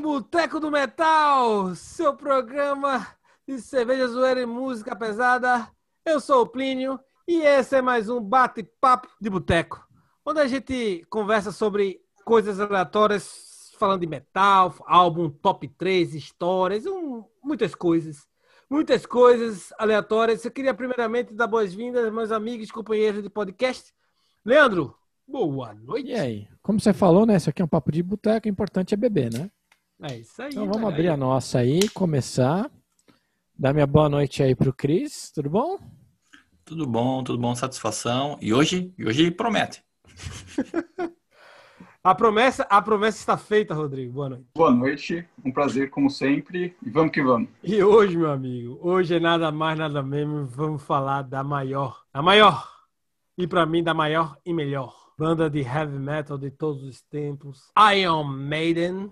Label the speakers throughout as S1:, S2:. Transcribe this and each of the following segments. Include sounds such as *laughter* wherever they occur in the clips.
S1: um Boteco do Metal, seu programa de cerveja, zoeira e música pesada. Eu sou o Plínio e esse é mais um bate-papo de boteco, onde a gente conversa sobre coisas aleatórias, falando de metal, álbum, top 3, histórias, um, muitas coisas. Muitas coisas aleatórias. Eu queria primeiramente dar boas-vindas meus amigos, companheiros de podcast. Leandro, boa noite.
S2: E aí? Como você falou, né? Isso aqui é um papo de boteco, o importante é beber, né?
S1: É isso aí.
S2: Então vamos abrir a nossa aí, começar. Dar minha boa noite aí pro Cris, tudo bom?
S3: Tudo bom, tudo bom, satisfação. E hoje, e hoje promete. *laughs*
S1: A promessa, a promessa está feita, Rodrigo. Boa noite.
S4: Boa noite, um prazer como sempre e vamos que vamos.
S1: E hoje, meu amigo, hoje é nada mais, nada menos, vamos falar da maior, a maior, e para mim da maior e melhor banda de heavy metal de todos os tempos, Iron Maiden,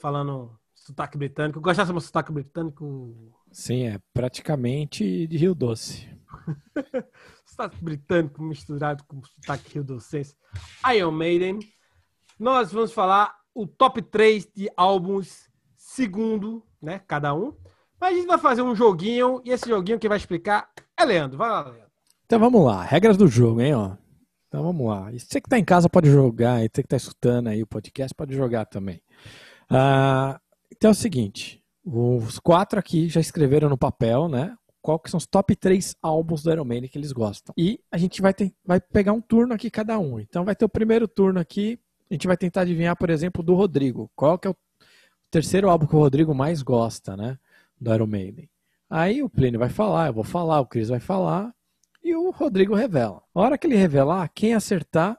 S1: falando sotaque britânico. Gostasse do meu sotaque britânico?
S2: Sim, é praticamente de Rio Doce. *laughs*
S1: sotaque britânico misturado com sotaque rio docense. Iron Maiden. Nós vamos falar o top 3 de álbuns segundo, né, cada um. Mas a gente vai fazer um joguinho, e esse joguinho que vai explicar é Leandro. Vai lá, Leandro.
S2: Então vamos lá, regras do jogo, hein, ó. Então vamos lá. E você que tá em casa pode jogar, e você que tá escutando aí o podcast pode jogar também. Ah, então é o seguinte, os quatro aqui já escreveram no papel, né? Qual que são os top 3 álbuns do Iron Maiden que eles gostam. E a gente vai, ter, vai pegar um turno aqui cada um. Então vai ter o primeiro turno aqui, a gente vai tentar adivinhar, por exemplo, do Rodrigo. Qual que é o terceiro álbum que o Rodrigo mais gosta, né? Do Iron Maiden. Aí o Plínio vai falar, eu vou falar, o Cris vai falar e o Rodrigo revela. A hora que ele revelar, quem acertar,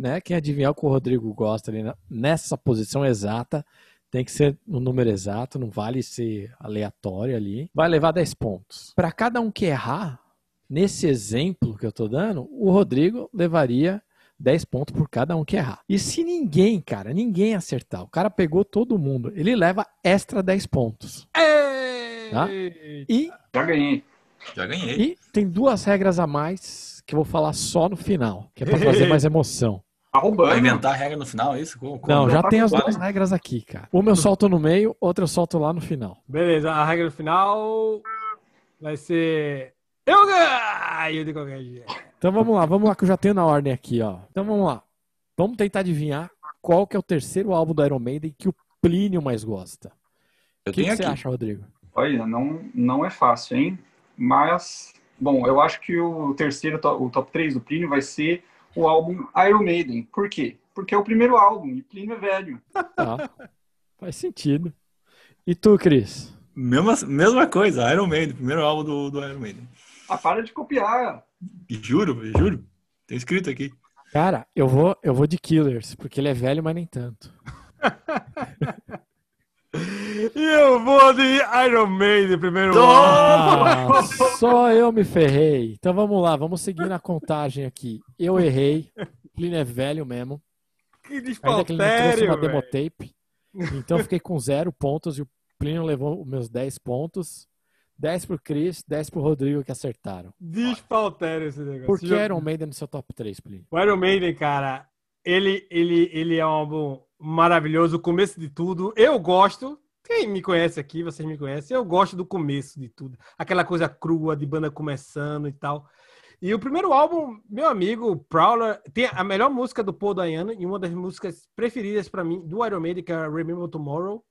S2: né? Quem adivinhar o que o Rodrigo gosta ali nessa posição exata, tem que ser no número exato, não vale ser aleatório ali. Vai levar 10 pontos. Para cada um que errar, nesse exemplo que eu tô dando, o Rodrigo levaria 10 pontos por cada um que errar. E se ninguém, cara, ninguém acertar, o cara pegou todo mundo, ele leva extra 10 pontos. Tá? E,
S4: Já ganhei.
S3: Já ganhei.
S2: e tem duas regras a mais que eu vou falar só no final, que é pra trazer *laughs* mais emoção.
S4: Tá roubando.
S3: Vai inventar a regra no final, é isso? Como- como-
S2: Não, já
S4: tá
S2: tem as duas regras aqui, cara. Uma eu solto no meio, outra eu solto lá no final.
S1: Beleza, a regra final vai ser. Eu ganho de qualquer jeito.
S2: Então vamos lá, vamos lá que eu já tenho na ordem aqui, ó. Então vamos lá. Vamos tentar adivinhar qual que é o terceiro álbum do Iron Maiden que o Plínio mais gosta.
S3: Eu
S2: O que, que você acha, Rodrigo?
S4: Olha, não, não é fácil, hein? Mas, bom, eu acho que o terceiro, o top 3 do Plínio vai ser o álbum Iron Maiden. Por quê? Porque é o primeiro álbum e Plínio é velho.
S2: Tá. Faz sentido. E tu, Cris?
S3: Mesma, mesma coisa, Iron Maiden, primeiro álbum do, do Iron Maiden.
S4: Ah, para de copiar.
S3: Juro, juro. Tem escrito aqui.
S2: Cara, eu vou, eu vou de Killers, porque ele é velho, mas nem tanto. *laughs*
S1: E eu vou de Iron Maiden primeiro.
S2: Ah, *laughs* só eu me ferrei. Então vamos lá, vamos seguir na contagem aqui. Eu errei. O Plínio é velho mesmo.
S1: Que
S2: Ainda que ele não trouxe uma demotape. Então eu fiquei com zero pontos e o Plínio levou os meus 10 pontos. 10 pro Cris, 10 pro Rodrigo que acertaram.
S1: Despautério esse negócio.
S2: Por que Iron Maiden no seu top 3, Plínio?
S1: O Iron Maiden, cara, ele, ele, ele é um álbum maravilhoso, o começo de tudo. Eu gosto, quem me conhece aqui, vocês me conhecem, eu gosto do começo de tudo. Aquela coisa crua de banda começando e tal. E o primeiro álbum, meu amigo, Prowler, tem a melhor música do Paul Dayano e uma das músicas preferidas pra mim do Iron Maiden, que é Remember Tomorrow.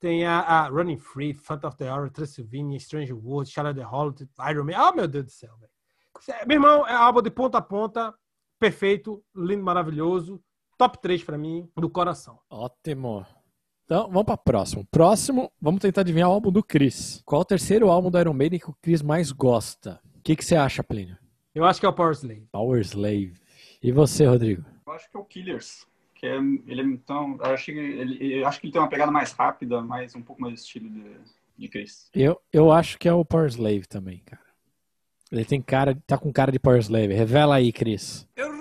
S1: Tem a, a Running Free, Front of the Hour, Transylvania, Strange World, Shadow the Holiday, Iron Maiden. Ah, meu Deus do céu, velho. Meu irmão, é álbum de ponta a ponta, perfeito, lindo, maravilhoso. Top 3 pra mim, do coração.
S2: Ótimo. Então, vamos para próximo. Próximo, vamos tentar adivinhar o álbum do Chris. Qual o terceiro álbum do Iron Maiden que o Chris mais gosta? O que, que você acha, Plínio?
S1: Eu acho que é o Power Slave.
S2: Power Slave. E você, Rodrigo?
S4: Eu acho que é o Killers. Que é, ele é então, eu acho que ele, eu acho que ele tem uma pegada mais rápida, mais um pouco mais estilo de, de Chris.
S2: Eu, eu acho que é o Power Slave também, cara. Ele tem cara, tá com cara de Power Slave. Revela aí, Chris.
S3: Errou!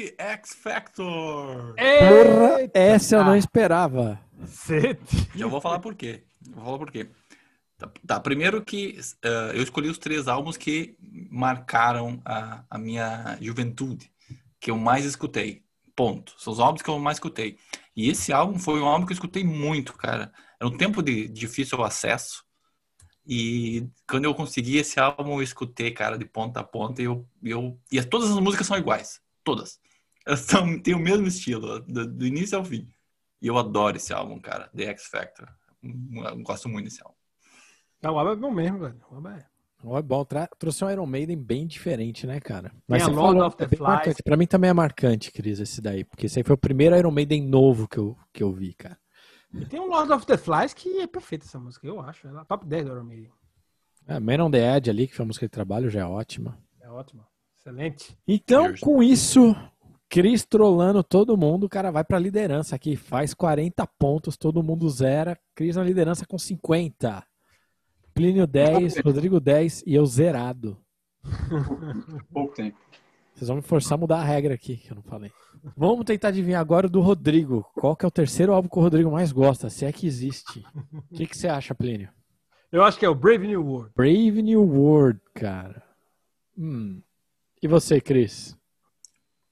S3: The X Factor!
S2: Porra, essa eu não esperava.
S1: Cacete.
S3: E eu vou falar por quê. Vou falar por quê. Tá, tá, primeiro que eh, eu escolhi os três álbuns que marcaram a, a minha juventude, que eu mais escutei. Ponto. São os álbuns que eu mais escutei. E esse álbum foi um álbum que eu escutei muito, cara. Era um tempo de difícil acesso. E quando eu consegui esse álbum, eu escutei, cara, de ponta a ponta. E, eu, eu... e todas as músicas são iguais. Todas. Elas são, têm o mesmo estilo, do, do início ao fim. E eu adoro esse álbum, cara. The X Factor. Eu gosto muito desse álbum.
S1: Não, o álbum é bom mesmo, velho. O álbum é...
S2: É bom, tra... trouxe um Iron Maiden bem diferente, né, cara? Mas você
S1: a Lord
S2: falou,
S1: of the
S2: é bem
S1: Flies.
S2: marcante. Pra mim também é marcante, Cris, esse daí. Porque esse aí foi o primeiro Iron Maiden novo que eu, que eu vi, cara.
S1: E tem um Lord of the Flies que é perfeita essa música, eu acho. Ela é top 10 do Iron Maiden.
S2: É, Man on the Edge ali, que foi a música de trabalho, já é ótima.
S1: É ótimo. Excelente.
S2: Então, com isso, Cris trollando todo mundo, o cara vai pra liderança aqui, faz 40 pontos, todo mundo zera. Cris na liderança com 50. Plínio 10, Rodrigo 10 e eu zerado. *laughs*
S4: Pouco tempo.
S2: Vocês vão me forçar a mudar a regra aqui, que eu não falei. Vamos tentar adivinhar agora o do Rodrigo. Qual que é o terceiro álbum que o Rodrigo mais gosta, se é que existe? O que, que você acha, Plínio?
S1: Eu acho que é o Brave New World.
S2: Brave New World, cara. Hum. E você, Cris?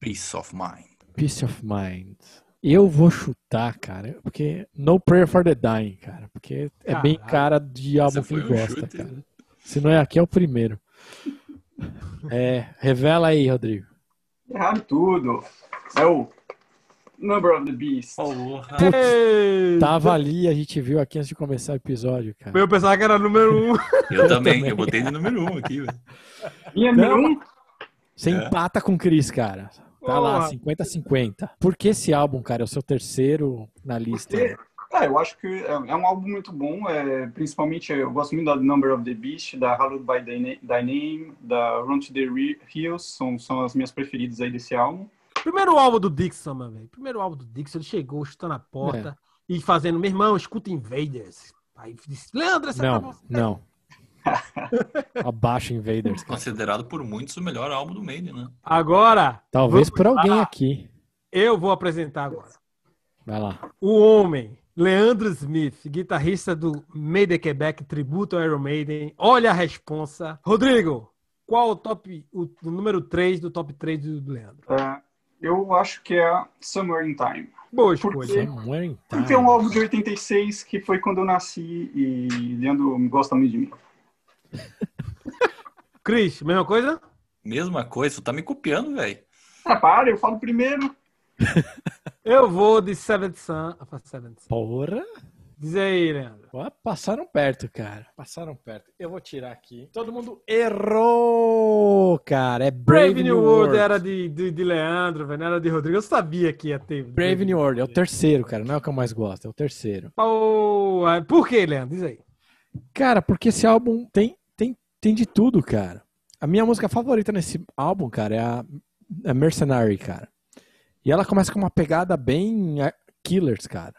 S3: Peace of Mind.
S2: Peace of Mind. Eu vou chutar, cara, porque No Prayer for the Dying, cara, porque é bem cara de álbum que ele
S3: um
S2: gosta,
S3: chute.
S2: cara. Se não é aqui, é o primeiro. É, revela aí, Rodrigo.
S4: Errado tudo. É o Number of the Beast.
S3: Porra.
S1: Ei!
S2: Tava ali, a gente viu aqui antes de começar o episódio, cara.
S1: Eu pensava que era número um. *laughs*
S3: Eu também,
S2: também.
S3: eu botei de número um aqui, velho.
S4: Minha
S2: Não,
S4: número um,
S2: Você
S3: É.
S2: empata com o Cris, cara. Tá lá,
S1: Porra.
S2: 50-50. Por que esse álbum, cara, é o seu terceiro na lista?
S4: Porque, ah, eu acho que é, é um álbum muito bom. É, principalmente, eu gosto muito da Number of the Beast, da Hallowed by Thy Na- Thy Name, da Run to the Hills. São, são as minhas preferidas aí desse álbum.
S1: Primeiro álbum do Dixon, mano, velho. Primeiro álbum do Dixon, ele chegou chutando a porta e fazendo, meu irmão, escuta Invaders. Aí disse, Leandro, essa tá
S2: Não, não. *laughs* Abaixo Invaders, cara.
S3: Considerado por muitos o melhor álbum do Maiden, né?
S1: Agora,
S2: Talvez por alguém
S1: lá.
S2: aqui.
S1: eu vou apresentar agora.
S2: Vai lá.
S1: O homem, Leandro Smith, guitarrista do Maiden Quebec, tributo ao Iron Maiden. Olha a responsa. Rodrigo, qual o top, o, o número 3 do top 3 do, Leandro?
S4: É, eu acho que é Somewhere in Time.
S1: Boa escolha.
S2: in
S4: Porque é um álbum de 86, que foi quando eu nasci e Leandro gosta muito de mim. *laughs*
S1: Cris, mesma coisa?
S3: Mesma coisa, tu tá me copiando, velho.
S4: Ah, para, eu falo primeiro. *laughs*
S1: Eu vou de Seventh Sun. Ah, Seventh Sun.
S2: Porra.
S1: Diz aí, Leandro.
S2: Ó, Passaram perto, cara. Passaram perto. Eu vou tirar aqui. Todo mundo errou, cara. É Brave,
S1: Brave New World era de, de, de Leandro, velho, não era de Rodrigo. Eu sabia que ia ter.
S2: Brave New World. É o terceiro, cara. Não é o que eu mais gosto. É o terceiro.
S1: Pô, por que, Leandro? Diz aí.
S2: Cara, porque esse álbum tem, tem, tem de tudo, cara. A minha música favorita nesse álbum, cara, é a, a Mercenary, cara. E ela começa com uma pegada bem é, Killers, cara.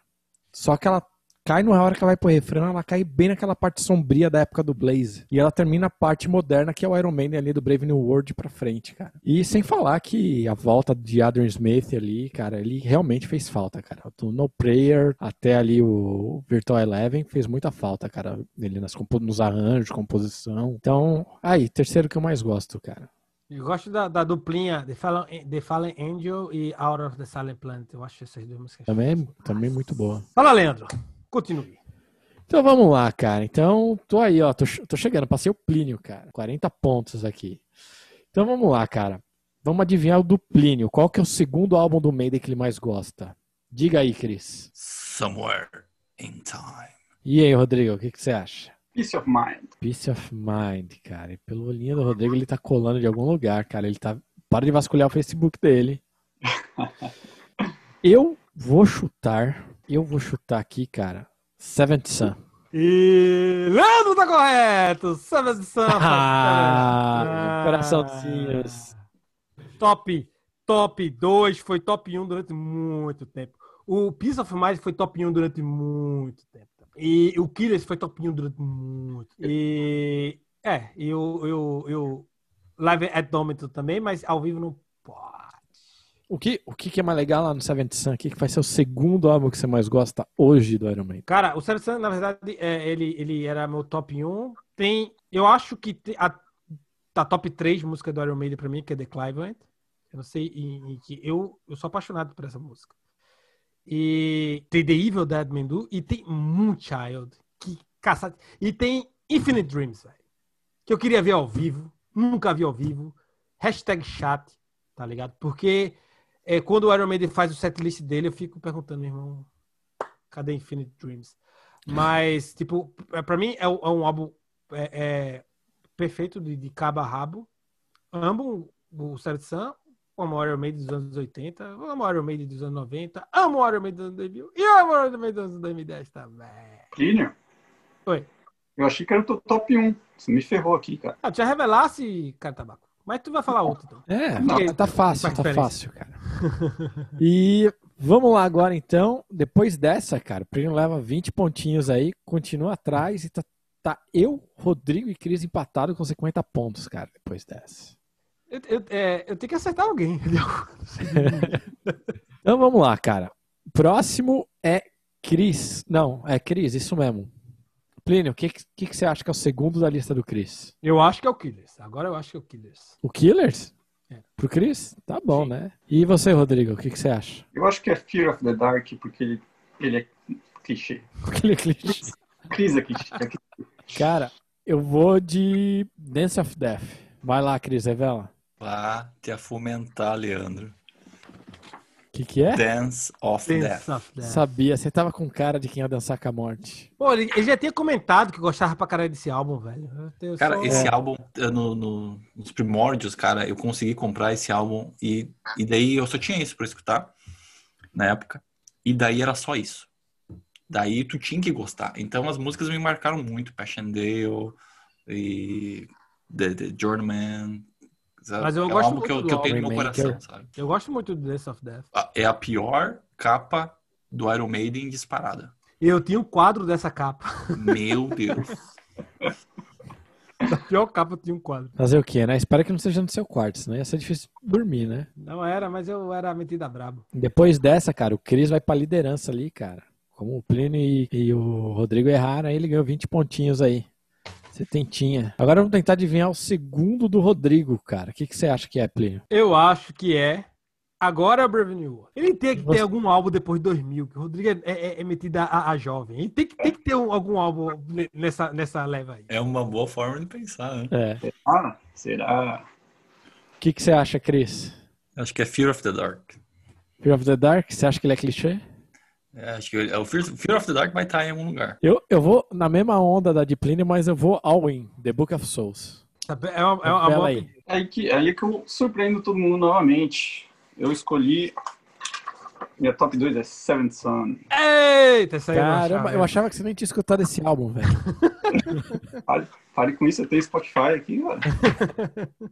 S2: Só que ela cai na hora que ela vai pro refrão, ela cai bem naquela parte sombria da época do Blaze. E ela termina a parte moderna, que é o Iron Maiden ali do Brave New World pra frente, cara. E sem falar que a volta de Adrian Smith ali, cara, ele realmente fez falta, cara. Do No Prayer até ali o Virtual Eleven fez muita falta, cara. Ele nas, nos arranjos, composição. Então, aí, terceiro que eu mais gosto, cara.
S1: Eu gosto da, da duplinha The Fallen, the Fallen Angel e Out of the Silent Planet. Eu acho essas duas músicas.
S2: Também, também muito boa.
S1: Fala, Leandro. Continue.
S2: Então vamos lá, cara. Então, tô aí, ó. Tô, tô chegando, passei o Plínio, cara. 40 pontos aqui. Então vamos lá, cara. Vamos adivinhar o do Plínio. Qual que é o segundo álbum do Maiden que ele mais gosta? Diga aí, Cris.
S3: Somewhere in Time.
S2: E aí, Rodrigo, o que, que você acha?
S4: Peace of Mind.
S2: Peace of Mind, cara. E pelo olhinho do Rodrigo, ele tá colando de algum lugar, cara. Ele tá. Para de vasculhar o Facebook dele. *laughs* Eu vou chutar. Eu vou chutar aqui, cara. Seventh Sun.
S1: E Leandro tá correto! Seventh Sun.
S2: Ah, coraçãozinhos.
S1: Top, top 2 foi top 1 durante muito tempo. O Peace of Mind foi top 1 durante muito tempo. E o Killers foi top 1 durante muito tempo. E é, eu, eu, eu Live at Dominator também, mas ao vivo não pode.
S2: O que, o que é mais legal lá no Seventh Sun? O que, que vai ser o segundo álbum que você mais gosta hoje do Iron Maiden?
S1: Cara, o Seventh Sun, na verdade, é, ele, ele era meu top 1. Tem, eu acho que te- a, tá top 3 música do Iron Maiden pra mim, que é The Clivant. Eu não sei em que eu, eu sou apaixonado por essa música. E tem The Evil Dead Man Do. E tem Moonchild. Que caçada. E tem Infinite Dreams, velho. Que eu queria ver ao vivo. Nunca vi ao vivo. Hashtag chat, tá ligado? Porque é, quando o Iron Maiden faz o setlist dele, eu fico perguntando, irmão, cadê Infinite Dreams? Mas, *laughs* tipo, é, pra mim é, um- é um álbum é, é, perfeito de, de cabo a rabo. Amo o Sad Sun, amo o Iron Maiden dos anos 80, amo o Iron Maiden dos anos 90, amo o Iron Maiden dos anos 2000 e amo o Iron Maiden dos anos 2010 também.
S4: Plínio,
S1: Oi.
S4: eu achei que era o top 1. Você me ferrou aqui, cara.
S1: Ah, já revelasse, cara tabaco. Mas tu vai falar outro, então.
S2: É,
S1: Não.
S2: tá, fácil, tá fácil, cara. *laughs* E vamos lá agora então. Depois dessa, cara, o Plínio leva 20 pontinhos aí, continua atrás e tá, tá eu, Rodrigo e Cris empatado com 50 pontos, cara, depois dessa.
S1: Eu, eu- é, eu tenho que acertar alguém? *laughs*
S2: Então vamos lá, cara. Próximo é Cris. Não, é Cris, isso mesmo. Plínio, o que, que, que você acha que é o segundo da lista do Cris?
S1: Eu acho que é o Killers. Agora eu acho que é o Killers.
S2: O Killers?
S1: É.
S2: Pro Cris? Tá bom,
S1: Sim.
S2: né? E você, Rodrigo, o que, que você acha?
S4: Eu acho que é Fear of the Dark, porque ele, ele é clichê. *laughs*
S2: Clichê.
S4: Cris é clichê. É clichê.
S2: Cara, eu vou de Dance of Death. Vai lá, Cris, revela.
S3: Vá te afumentar, Leandro.
S2: O que, que é?
S3: Dance of Death.
S1: Dance of Death.
S2: Sabia, você tava com cara de quem ia dançar com a morte.
S1: Pô, ele, ele já tinha comentado que gostava pra caralho desse álbum, velho. Eu
S3: Cara,
S1: só-
S3: esse
S2: É.
S3: álbum, no, no- nos primórdios, cara, eu consegui comprar esse álbum e, e daí eu só tinha isso pra escutar na época. E daí era só isso. Daí tu tinha que gostar. Então as músicas me marcaram muito. Passchendaele e The, The Journeyman. Sabe?
S1: Mas eu
S3: é
S1: gosto
S3: álbum que eu,
S1: muito
S3: que eu
S1: do
S3: tenho no meu coração, sabe?
S1: Eu gosto muito do Dance of Death.
S3: Ah, É a pior capa do Iron Maiden disparada.
S1: Eu tinha um quadro dessa capa.
S3: Meu *laughs* Deus.
S1: Da pior capa eu tinha um quadro.
S2: Fazer o quê, né? Espero que não seja no seu quarto, senão ia ser difícil dormir, né?
S1: Não era, mas eu era metida brabo.
S2: Depois dessa, cara, o Cris vai pra liderança ali, cara. Como o Plínio e, e o Rodrigo erraram, aí ele ganhou 20 pontinhos aí. Você tentinha. Agora vamos tentar adivinhar o segundo do Rodrigo, cara. O que, que você acha que é, Plínio?
S1: Eu acho que é. Agora é o Brave New World. Ele tem que ter algum álbum depois de 2000, que o Rodrigo é, é, é metido a, a jovem. Ele tem que, tem que ter um- algum álbum ne- nessa, nessa leva aí.
S3: É uma boa forma de pensar, né?
S2: É.
S4: Ah, será?
S2: O que, que você acha, Cris?
S3: Acho que é Fear of the Dark.
S2: Fear of the Dark? Você acha que ele é clichê?
S3: É, acho que ele- o Fear, Fear of the Dark vai estar em algum lugar.
S2: Eu, eu vou na mesma onda da Deep Plínio, mas eu vou all in, The Book of Souls.
S1: É uma, é uma, é boa
S2: aí.
S4: Aí que, aí é que eu surpreendo todo mundo novamente. Eu escolhi. Minha top 2 é Seventh Son.
S1: Eita, essa aí eu
S2: Caramba,
S1: achava.
S2: eu achava que você nem tinha escutado esse álbum, velho. *laughs*
S4: Pare, pare com isso, eu tenho Spotify aqui, cara. *laughs*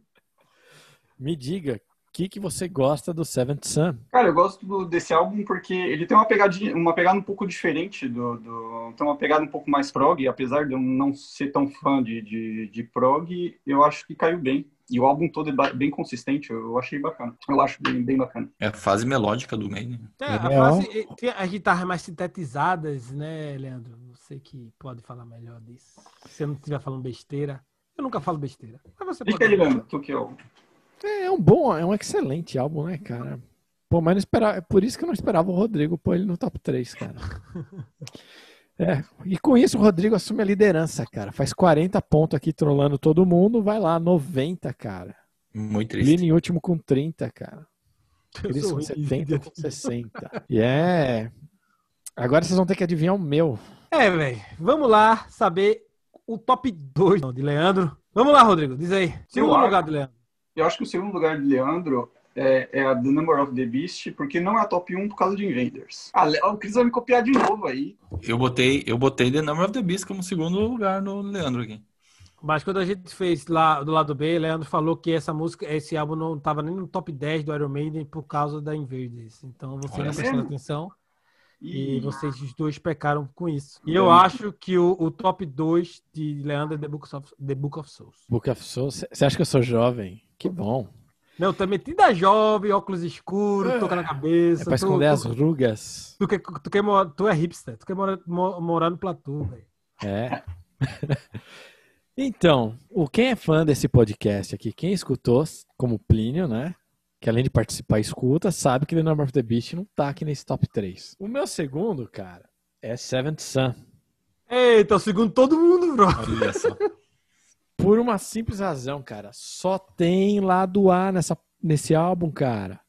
S2: Me diga, que, que você gosta do Seventh Sun?
S4: Cara, eu gosto do- desse álbum porque ele tem uma pegadinha, uma pegada um pouco diferente do, do- tem uma pegada um pouco mais prog, apesar de eu não ser tão fã de, de, de prog, eu acho que caiu bem. E o álbum todo é bem consistente, eu achei bacana. Eu acho bem, bem bacana.
S3: É a fase melódica do Maiden.
S1: É, a
S2: É,
S1: fase, tem as guitarras mais sintetizadas, né, Leandro? Você que pode falar melhor disso. Se eu não estiver falando besteira. Eu nunca falo besteira. Mas você
S4: Fica
S1: pode.
S4: aí, Leandro, tu que é o...
S2: É, é um bom, é um excelente álbum, né, cara? Pô, mas não esperava, é por isso que eu não esperava o Rodrigo pôr ele no top 3, cara. *laughs* É, e com isso o Rodrigo assume a liderança, cara. Faz 40 pontos aqui trolando todo mundo, vai lá, 90, cara.
S3: Muito triste.
S2: Lino em último com 30, cara. Cris com
S1: ruim de
S2: 70 com 60. E é. Agora vocês vão ter que adivinhar o meu.
S1: É, velho. Vamos lá saber o top 2 de Leandro. Vamos lá, Rodrigo. Diz aí. Segundo lugar de Leandro.
S4: Eu acho que o segundo lugar de Leandro é, é a The Number of the Beast, porque não é a top 1 por causa de Invaders. Ah, o Cris vai me copiar de novo aí.
S3: Eu botei, eu botei The Number of the Beast como segundo lugar no Leandro aqui.
S1: Mas quando a gente fez lá do lado B, Leandro falou que essa música, esse álbum não estava nem no top 10 do Iron Maiden por causa da Invaders. Então você
S3: Olha
S1: não prestou
S4: mesmo?
S1: atenção e
S4: E
S1: vocês os dois pecaram com isso. E eu
S4: Leandro.
S1: acho que o, o top 2 de Leandro é The Book of, The Book of Souls.
S2: Book of Souls. Você acha que eu sou jovem? Que bom.
S1: Não, tá metida jovem, óculos escuros, toca na
S2: É
S1: cabeça.
S2: pra
S1: tu-
S2: esconder as
S1: tu,
S2: rugas.
S1: tu, quer, tu, quer tu é hipster, tu quer morar, mo- morar no platô, velho.
S2: É. *laughs* então, o quem é fã desse podcast aqui, quem escutou, como Plínio, né? Que além de participar escuta, sabe que The Number of the Beast não tá aqui nesse top 3. O meu segundo, cara, é Seventh Sun.
S1: Eita, o segundo todo mundo, bro.
S3: Olha só. *laughs*
S2: Por uma simples razão, cara. Só tem lado A nessa, nesse álbum, cara.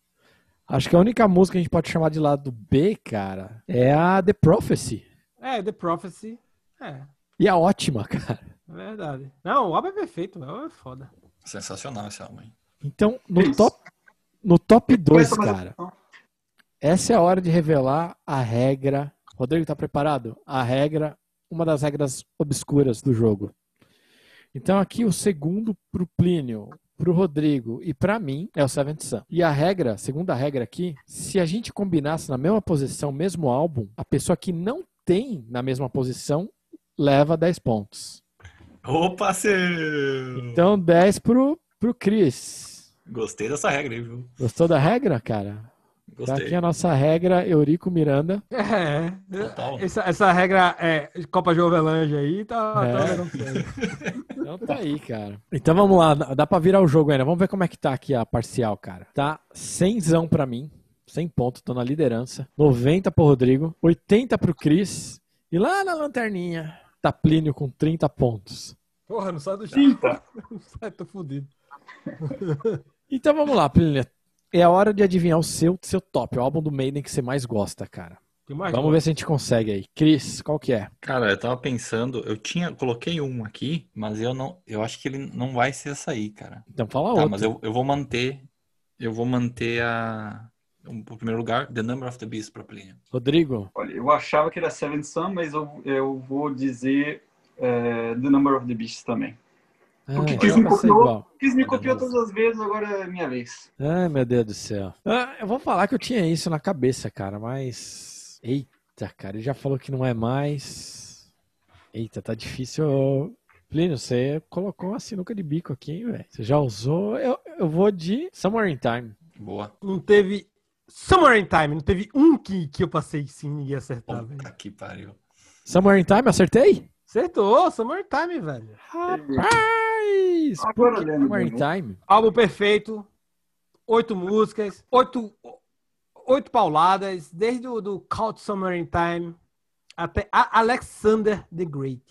S2: Acho que a única música que a gente pode chamar de lado B, cara, é a The Prophecy.
S1: É, The Prophecy. É,
S2: E é ótima, cara.
S1: é verdade. Não, o álbum é perfeito, o álbum é foda.
S3: Sensacional esse álbum. hein?
S2: Então, no
S4: Isso.
S2: top, no top 2,
S4: Essa mais
S2: cara, essa é a hora de revelar a regra. Rodrigo, tá preparado? A regra, uma das regras obscuras do jogo. Então, aqui o segundo pro Plínio, pro Rodrigo e pra mim é o Seventh Sun. E a regra, segunda regra aqui, se a gente combinasse na mesma posição, mesmo álbum, a pessoa que não tem na mesma posição leva 10 pontos.
S3: Opa, seu!
S2: Então, 10 pro, pro Cris.
S3: Gostei dessa regra aí, viu?
S2: Gostou da regra, cara? Tá
S3: Gostei.
S2: aqui a nossa regra, Eurico Miranda. *laughs*
S1: É,
S3: Total.
S1: essa, essa regra é Copa Jovelange aí tá, tá
S2: É.
S1: sério. *laughs*
S2: Então tá aí, cara. Então vamos lá, dá pra virar o jogo ainda. Vamos ver como é que tá aqui a parcial, cara. Tá 100 pra mim, 100 pontos, tô na liderança. 90 pro Rodrigo, 80 pro Cris. E lá na lanterninha, tá Plínio com 30 pontos.
S1: Porra, não sai do chão. *laughs* Não sai, tô fudido.
S2: Então vamos lá, Plínio. É a hora de adivinhar o seu, seu top, o álbum do Maiden que você mais gosta, cara.
S1: Mais
S2: Vamos ver se a gente consegue aí. Cris, qual que é?
S3: Cara, eu tava pensando, eu tinha, coloquei um aqui, mas eu não, eu acho que ele não vai ser essa aí, cara.
S2: Então fala
S3: Tá,
S2: outro.
S3: mas eu, eu vou manter, eu vou manter a, o primeiro lugar, The Number of the Beast pra Plínio.
S2: Rodrigo,
S4: Olha, eu achava que era Seven Sun, mas eu, eu vou dizer é, The Number of the Beast também. Porque
S2: ah, então
S4: me copiou. Quis me copiou todas as vezes, agora é minha vez.
S2: Ai, meu Deus do céu. Ah, eu vou falar que eu tinha isso na cabeça, cara, mas. Eita, cara, ele já falou que não é mais. Eita, tá difícil. Plínio, você colocou uma sinuca de bico aqui, velho? Você já usou. Eu, eu vou de Somewhere in Time.
S3: Boa.
S1: Não teve. Summer in Time, não teve um que, que eu passei sim ninguém acertar, velho.
S3: Puta que pariu.
S2: Somewhere in Time, acertei?
S1: Acertou, Summer in Time, velho.
S2: Rapaz!
S4: Agora
S2: Por que
S4: lembro,
S2: Somewhere in
S4: né?
S2: Time?
S1: Álbum perfeito, oito músicas, oito, oito pauladas, desde o do Count Summer in Time até a Alexander the Great.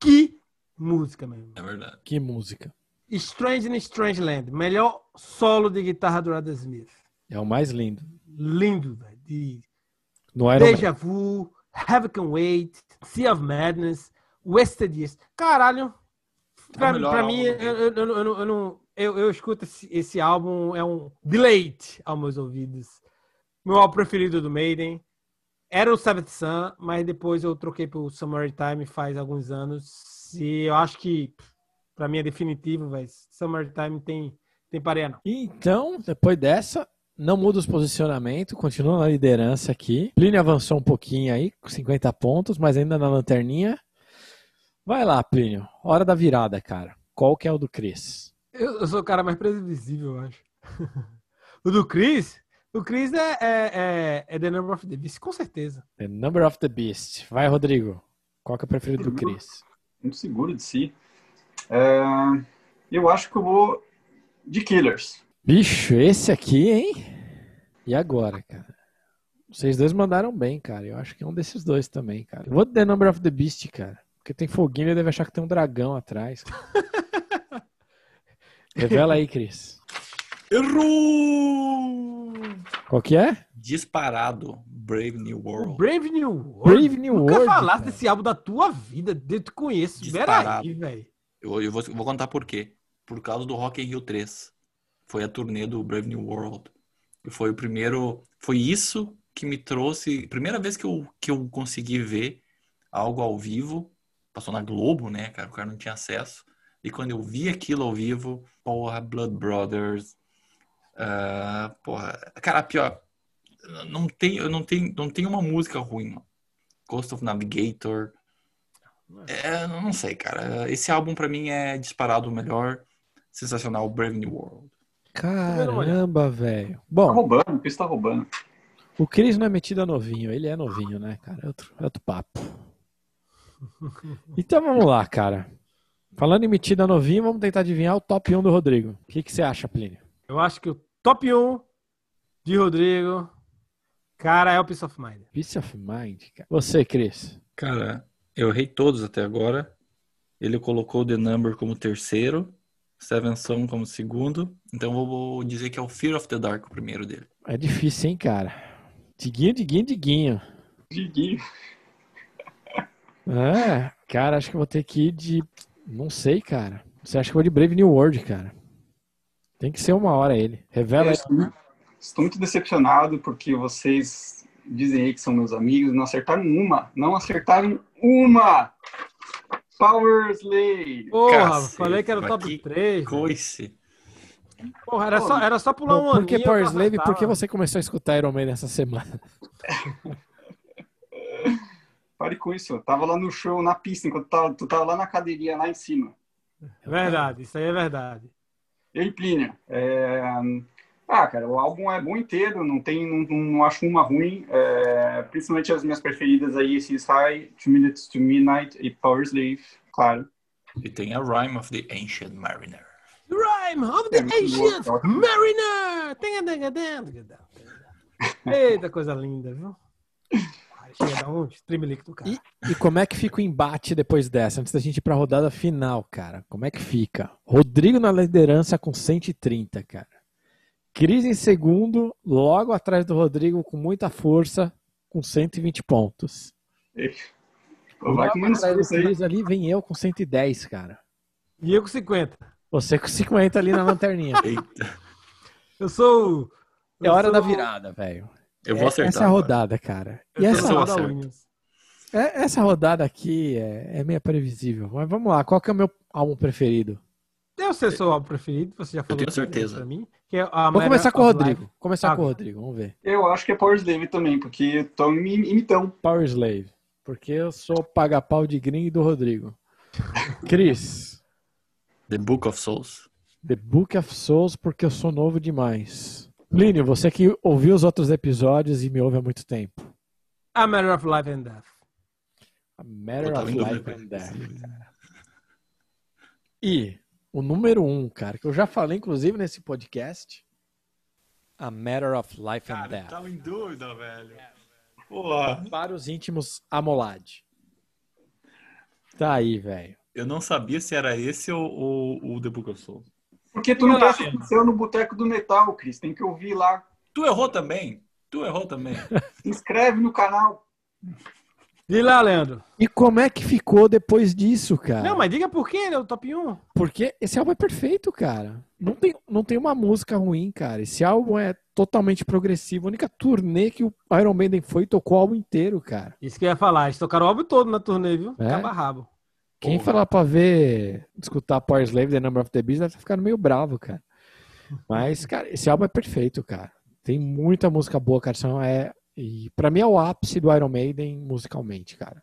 S1: Que música, mesmo.
S3: É verdade.
S2: Que música.
S1: Strange in Strange Land, melhor solo de guitarra do Rod Smith.
S2: É o mais lindo.
S1: Lindo, velho. De
S2: No Iron Man.
S1: Deja Vu, Heaven Can Wait, Sea of Madness, Wasted Years. Caralho, pra,
S3: É
S1: pra mim, eu, eu, eu, não- eu, não- eu, escuto esse, esse álbum, é um deleite aos meus ouvidos. Meu álbum preferido do Maiden era o Seventh Sun, mas depois eu troquei pro Summertime faz alguns anos. E eu acho que, pra mim, é definitivo, velho. Summertime tem, tem pareia, não.
S2: Então, depois dessa, não muda os posicionamentos, continua na liderança aqui. Plínio avançou um pouquinho aí, com 50 pontos, mas ainda na lanterninha. Vai lá, Plínio. Hora da virada, cara. Qual que é o do Cris?
S1: Eu, eu sou o cara mais previsível, eu acho. *laughs* o do Chris, o Chris é, é, é, é The Number of the Beast, com certeza.
S2: The Number of the Beast. Vai, Rodrigo. Qual que é o preferido do Cris?
S4: Muito seguro de si. É, eu acho que eu vou de Killers.
S2: Bicho, esse aqui, hein? E agora, cara? Vocês dois mandaram bem, cara. Eu acho que é um desses dois também, cara. Eu vou de The Number of the Beast, cara. Porque tem foguinho, ele deve achar que tem um dragão atrás. *laughs* Revela aí, Cris.
S3: Errou!
S2: Qual que é?
S3: Disparado, Brave New World.
S1: Brave New World.
S2: Brave New
S1: Nunca
S2: World.
S1: falaste
S2: cara.
S1: desse álbum da tua vida, eu te conheço.
S3: Disparado.
S1: Velho.
S3: Eu, eu vou, vou contar por quê. Por causa do Rock in Rio 3. Foi a turnê do Brave New World. E foi o primeiro. Foi isso que me trouxe. Primeira vez que eu, que eu consegui ver algo ao vivo. Passou na Globo, né, cara? O cara não tinha acesso. E quando eu vi aquilo ao vivo, porra, Blood Brothers. ah, porra, cara, pior. Não tem, eu não tenho, não tem uma música ruim, mano. Ghost of Navigator. É, eu não sei, cara. Esse álbum pra mim é disparado o melhor. Sensacional, Brave New World.
S2: Caramba, velho.
S4: Tá
S2: Bom,
S4: roubando, o Chris tá roubando.
S2: o Cris não é metido a novinho. Ele é novinho, né, cara? É outro, é outro papo. Então vamos lá, cara. Falando em metido a novinho, vamos tentar adivinhar o top 1 do Rodrigo. O que, que você acha, Plínio?
S1: Eu acho que o Top 1 de Rodrigo. Cara, é o Peace of Mind.
S2: Peace of Mind, cara. Você, Cris.
S3: Cara, eu errei todos até agora. Ele colocou The Number como terceiro, Seven Son como segundo. Então eu vou dizer que é o Fear of the Dark o primeiro dele.
S2: É difícil, hein, cara. Diguinho, diguinho, diguinho.
S4: Diguinho.
S2: É, cara, acho que eu vou ter que ir de. Não sei, cara. Você acha que eu vou de Brave New World, cara? Tem que ser uma hora ele. Revela
S4: estou, estou muito decepcionado porque vocês dizem aí que são meus amigos, não acertaram uma. Não acertaram uma! Power Slave!
S1: Porra,
S3: Cacete,
S1: falei que era o top
S3: que
S1: 3.
S3: Coice.
S1: Porra, era só, era só pular um
S2: Por que Power
S1: eu
S2: Slave? Por que você começou a escutar Iron Man essa semana? *laughs*
S4: Pare com isso. Eu tava lá no show, na pista, enquanto tu tava, tu tava lá na cadeirinha, lá em cima.
S1: É verdade, isso aí é verdade.
S4: E aí, Plínio? É... Ah, cara, o álbum é bom inteiro, não tem, não, não acho uma ruim. É... Principalmente as minhas preferidas aí, esses High, Two Minutes to Midnight e Power Slave, claro.
S3: E tem a Rhyme of the Ancient Mariner.
S1: Rhyme of the
S4: É
S1: Ancient
S4: louco.
S1: Mariner! *laughs* Eita, coisa linda, viu? Dar um streamlink do cara.
S2: E- E como é que fica o embate depois dessa? Antes da gente ir pra rodada final, cara. Como é que fica? Rodrigo na liderança com 130, cara. Cris em segundo, logo atrás do Rodrigo com muita força, com 120 pontos.
S4: Vai com menos
S2: atrás do
S4: força aí.
S2: Cris ali vem eu com 110, cara.
S1: E eu com 50.
S2: Você com 50 ali na lanterninha.
S3: Eita.
S1: Eu sou. o-
S2: É
S1: eu
S2: hora
S1: sou-
S2: da virada, velho.
S3: Eu vou acertar.
S2: Essa é a
S3: agora.
S2: rodada, cara.
S1: Eu
S2: E essa,
S3: eu
S1: o Roda
S3: acerto.
S1: Unhas.
S2: é- essa rodada aqui é, é meio previsível. Mas vamos lá, qual que é o meu álbum preferido?
S1: Eu sei o seu álbum preferido, você já falou.
S3: tenho
S1: tudo
S3: certeza.
S1: Pra mim, que é a
S2: Vou começar com o Rodrigo.
S1: Life.
S2: Começar
S1: Ah,
S2: com o Rodrigo, vamos ver.
S4: Eu acho que é Power Slave também, porque estão me imitando.
S2: Power Slave. Porque eu sou paga-pau de gringo do Rodrigo. Cris.
S3: The Book of Souls.
S2: The Book of Souls, porque eu sou novo demais. Plínio, você que ouviu os outros episódios e me ouve há muito tempo.
S1: A Matter of Life and Death.
S2: A Matter of Life and. Death. E o número um, cara, que eu já falei inclusive nesse podcast. A Matter of Life and Death.
S3: tava em dúvida, velho. Porra.
S2: Para os íntimos Amolad. Tá aí, velho.
S3: Eu não sabia se era esse ou, ou o The Book of Souls.
S4: Porque tu não presta atenção no Boteco do Metal, Cris. Tem que ouvir lá.
S3: Tu errou também. Tu errou também.
S4: Se inscreve no canal.
S1: Diz lá, Leandro.
S2: E como é que ficou depois disso, cara?
S1: Não, mas diga por que ele é o top 1.
S2: Porque esse álbum é perfeito, cara. Não tem, não tem uma música ruim, cara. Esse álbum é totalmente progressivo. A única turnê que o Iron Maiden foi tocou o álbum inteiro, cara.
S1: Isso que eu ia falar. Eles tocaram o álbum todo na turnê, viu?
S2: É?
S1: Caba rabo.
S2: Quem
S3: Porra.
S2: falar pra ver, escutar Power Slave, The Number of the Beast, deve estar ficando meio bravo, cara. Mas, cara, esse álbum é perfeito, cara. Tem muita música boa, cara. São, é, e pra mim é o ápice do Iron Maiden musicalmente, cara.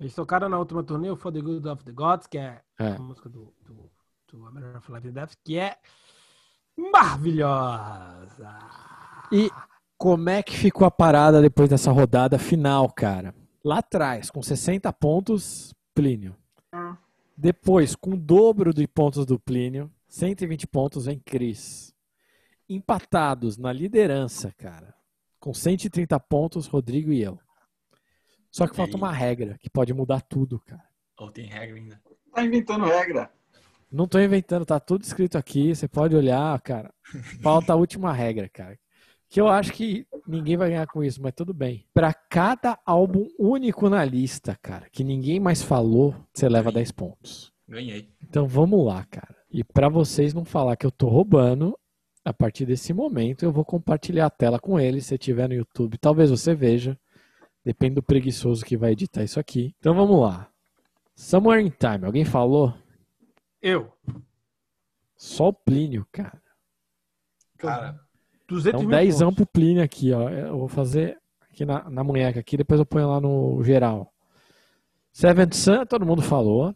S1: Eles tocaram na última turnê o For the Good of the Gods, que é,
S2: É.
S1: a música do, do, do A Matter of Life and Death, que é maravilhosa.
S2: E como é que ficou a parada depois dessa rodada final, cara? Lá atrás, com 60 pontos, Plínio. Depois, com o dobro de pontos do Plínio, 120 pontos, vem Cris. Empatados na liderança, cara. Com 130 pontos, Rodrigo e eu. Só que falta uma regra que pode mudar tudo, cara.
S3: Ou tem regra ainda.
S4: Tá inventando regra.
S2: Não tô inventando, tá tudo escrito aqui. Você pode olhar, cara. Falta a última regra, cara. Que eu acho que ninguém vai ganhar com isso, mas tudo bem. Pra cada álbum único na lista, cara, que ninguém mais falou, você leva 10 pontos.
S3: Ganhei.
S2: Então vamos lá, cara. E pra vocês não falar que eu tô roubando, a partir desse momento eu vou compartilhar a tela com eles. Se tiver no YouTube, talvez você veja. Depende do preguiçoso que vai editar isso aqui. Então vamos lá. Somewhere in Time. Alguém falou?
S1: Eu.
S2: Só o Plínio, cara.
S3: Cara,
S1: 200
S2: Então,
S1: mil
S2: 10
S1: pontos.
S2: pro Plínio aqui, ó. Eu vou fazer aqui na, na munheca aqui, depois eu ponho lá no geral. Seventh Sun, todo mundo falou.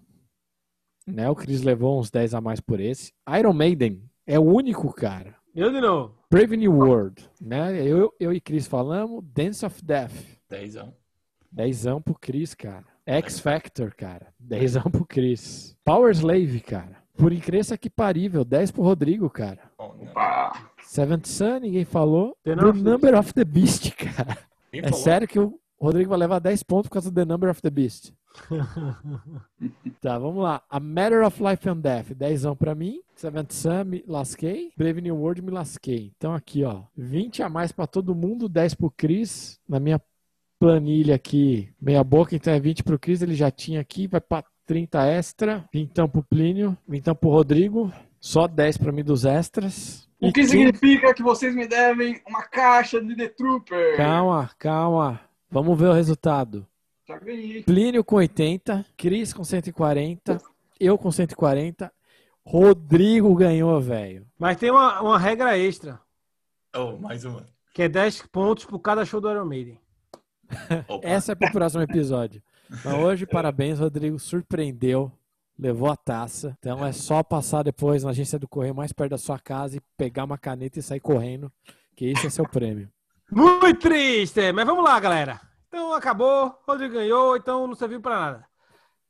S2: Né? O Chris levou uns 10 a mais por esse. Iron Maiden é o único, cara.
S1: Eu de novo.
S2: Brave New World, né? Eu, eu e Chris falamos. Dance of Death.
S3: dezão.
S2: 10 pro Chris, cara. X Factor, cara. 10 pro Chris. Power Slave, cara. Por incrível que parível, 10 pro Rodrigo, cara.
S3: Bom, não.
S4: Opa.
S2: Seventh Sun, ninguém falou.
S1: The
S2: The,
S1: Number of the
S2: Number of the Beast, *laughs* cara.
S3: Quem
S2: É
S3: falou?
S2: sério que o Rodrigo vai levar 10 pontos por causa do The Number of the Beast. *laughs* Tá, vamos lá. A Matter of Life and Death, 10 pra mim. Seventh Sun, me lasquei. Brave New World, me lasquei. Então aqui, ó, 20 a mais pra todo mundo, 10 pro Chris. Na minha planilha aqui, meia boca, então é 20 pro Chris, ele já tinha aqui, vai pra 30 extra. Vintão pro Plínio, vintão pro Rodrigo. Só 10 pra mim dos extras.
S4: O que significa que vocês me devem uma caixa de The Trooper?
S2: Calma, calma. Vamos ver o resultado.
S4: Já ganhei.
S2: Plínio com 80, Cris com 140, eu com 140, Rodrigo ganhou, velho.
S1: Mas tem uma, uma regra extra,
S3: Oh, mais uma.
S1: que é 10 pontos por cada show do Iron Maiden. *laughs* *laughs*
S3: Opa.
S2: Essa é pro próximo episódio. Mas hoje, parabéns, Rodrigo. Surpreendeu, levou a taça. Então é só passar depois na agência do correio mais perto da sua casa e pegar uma caneta e sair correndo, que esse é seu *laughs* prêmio.
S1: Muito triste, mas vamos lá, galera. Então acabou, Rodrigo ganhou, então não serviu pra nada.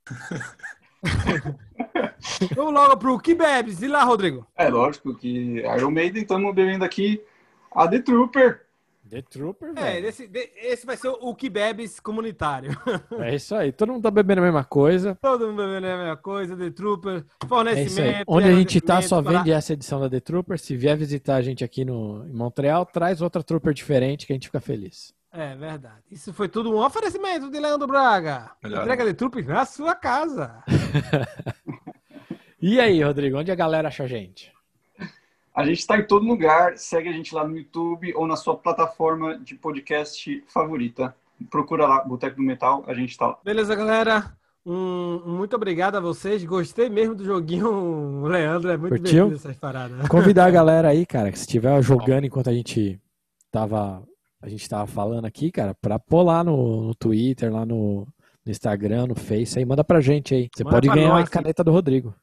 S1: *laughs* vamos logo pro que bebes. E lá, Rodrigo?
S4: É lógico que Iron Maiden, estamos bebendo aqui a The Trooper.
S2: The Trooper,
S1: É,
S2: velho.
S1: esse, de- esse vai ser o que bebes comunitário. *laughs*
S2: É isso aí. Todo mundo tá bebendo a mesma coisa.
S1: Todo mundo bebendo a mesma coisa, The Trooper,
S2: É isso aí.
S1: fornecimento.
S2: Onde a gente tá só
S1: abastecimento
S2: vende essa edição da The Trooper. Se vier visitar a gente aqui no, em Montreal, traz outra Trooper diferente que a gente fica feliz.
S1: para- É verdade. Isso foi tudo um oferecimento de Leandro Braga.
S3: Melhor.
S1: Entrega The Trooper na sua casa. *laughs*
S2: E aí, Rodrigo, onde a galera acha a gente?
S4: A gente está em todo lugar. Segue a gente lá no YouTube ou na sua plataforma de podcast favorita. Procura lá, Boteco do Metal, a gente tá lá.
S1: Beleza, galera? Um, muito obrigado a vocês. Gostei mesmo do joguinho. *laughs* Leandro é muito
S2: Curtiu?
S1: divertido essas paradas.
S2: Convidar a *laughs* galera aí, cara, que se estiver jogando enquanto a gente tava, a gente tava falando aqui, cara, pra pôr lá no, no Twitter, lá no, no Instagram, no Face, aí manda pra gente aí. Você
S1: Manda
S2: pode ganhar
S1: nós,
S2: a caneta do Rodrigo.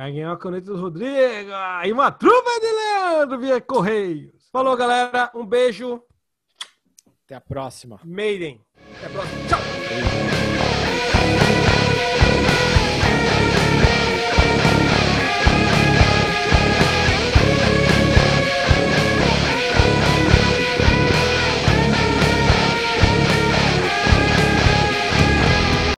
S1: Vai ganhar uma caneta do Rodrigo e uma truva de Leandro via Correios. Falou, galera. Um beijo.
S2: Até a próxima.
S1: Maiden. Até a próxima. Tchau.
S2: Beijo.